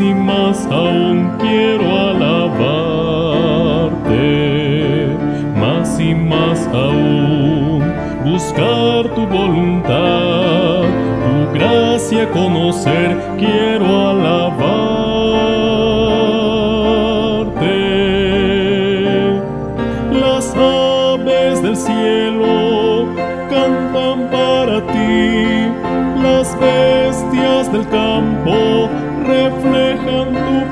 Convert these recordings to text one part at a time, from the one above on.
y más aún quiero alabarte, más y más aún buscar tu voluntad, tu gracia conocer, quiero alabarte.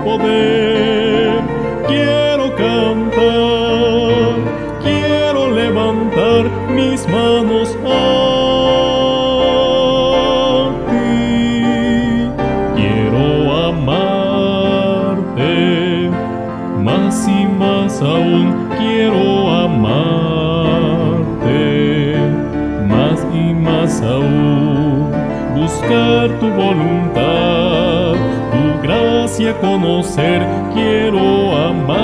Poder. Quiero cantar, quiero levantar mis manos a ti. Quiero amarte, más y más aún quiero amarte, más y más aún buscar tu voluntad, conocer, quiero amarte.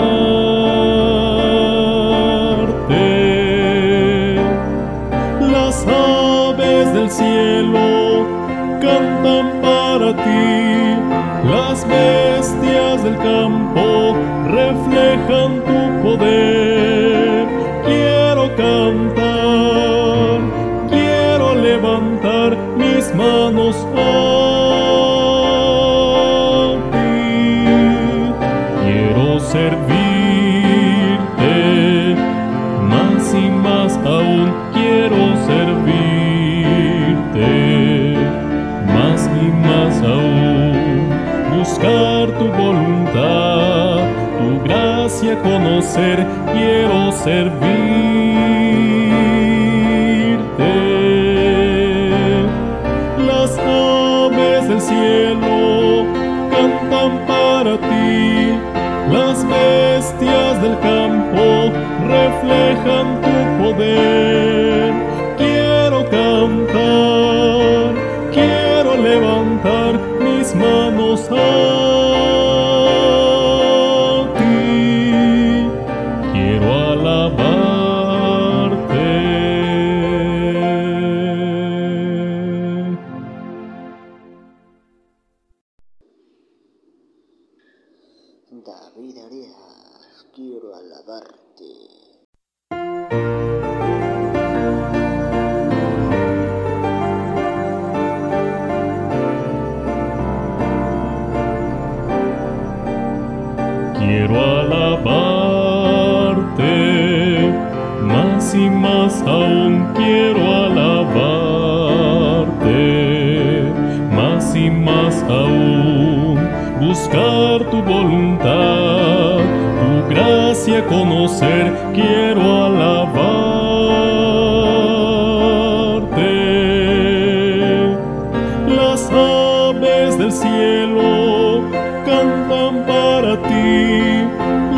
Las aves del cielo cantan para ti, las bestias del campo reflejan tu poder. Quiero servirte. Las aves del cielo cantan para ti, las bestias del campo reflejan tu poder. Más aún quiero alabarte, más y más aún buscar tu voluntad, tu gracia conocer, quiero alabarte. Las aves del cielo cantan para ti,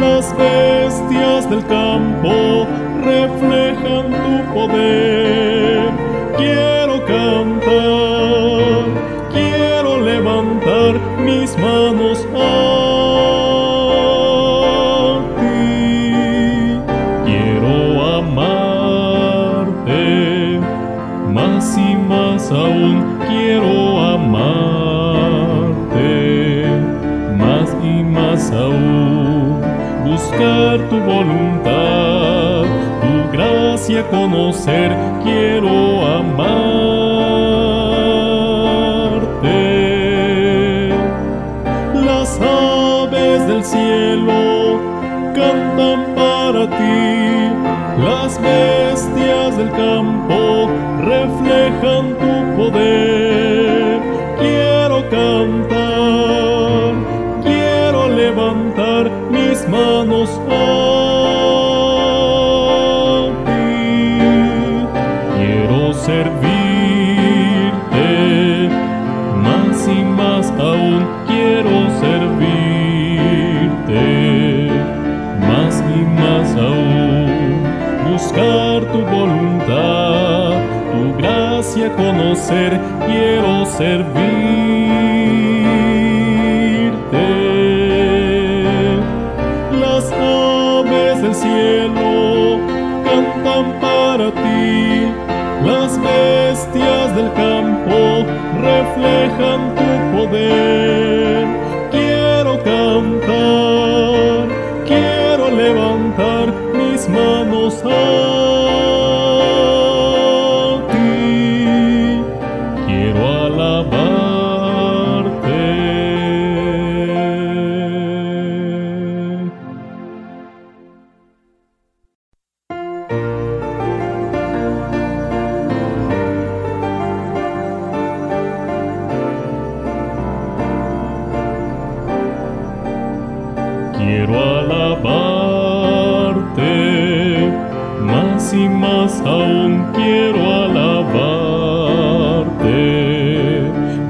las bestias del campo más y más aún quiero amarte, más y más aún buscar tu voluntad, tu gracia conocer, quiero amarte. Las aves del cielo cantan para ti, las bestias del campo reflejan tu poder. Quiero servirte. Las aves del cielo cantan para ti, las bestias del campo reflejan tu poder. Quiero alabarte, más y más aún quiero alabarte,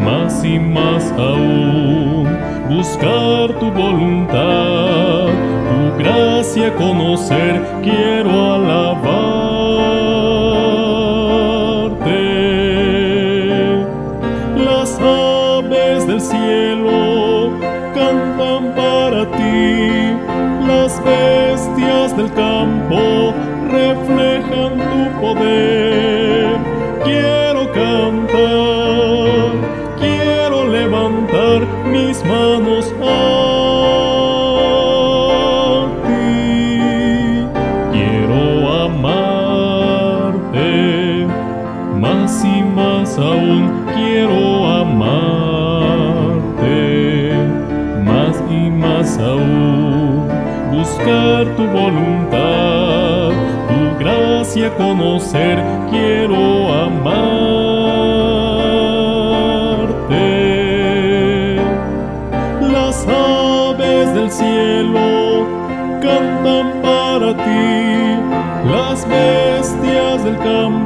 más y más aún buscar tu voluntad, tu gracia conocer, quiero alabarte. Del campo buscar tu voluntad, tu gracia conocer, quiero amarte. Las aves del cielo cantan para ti, las bestias del campo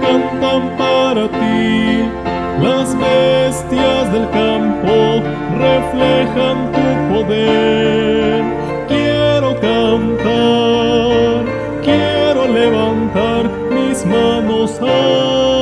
cantan para ti, las bestias del campo reflejan tu poder. Quiero cantar, quiero levantar mis manos a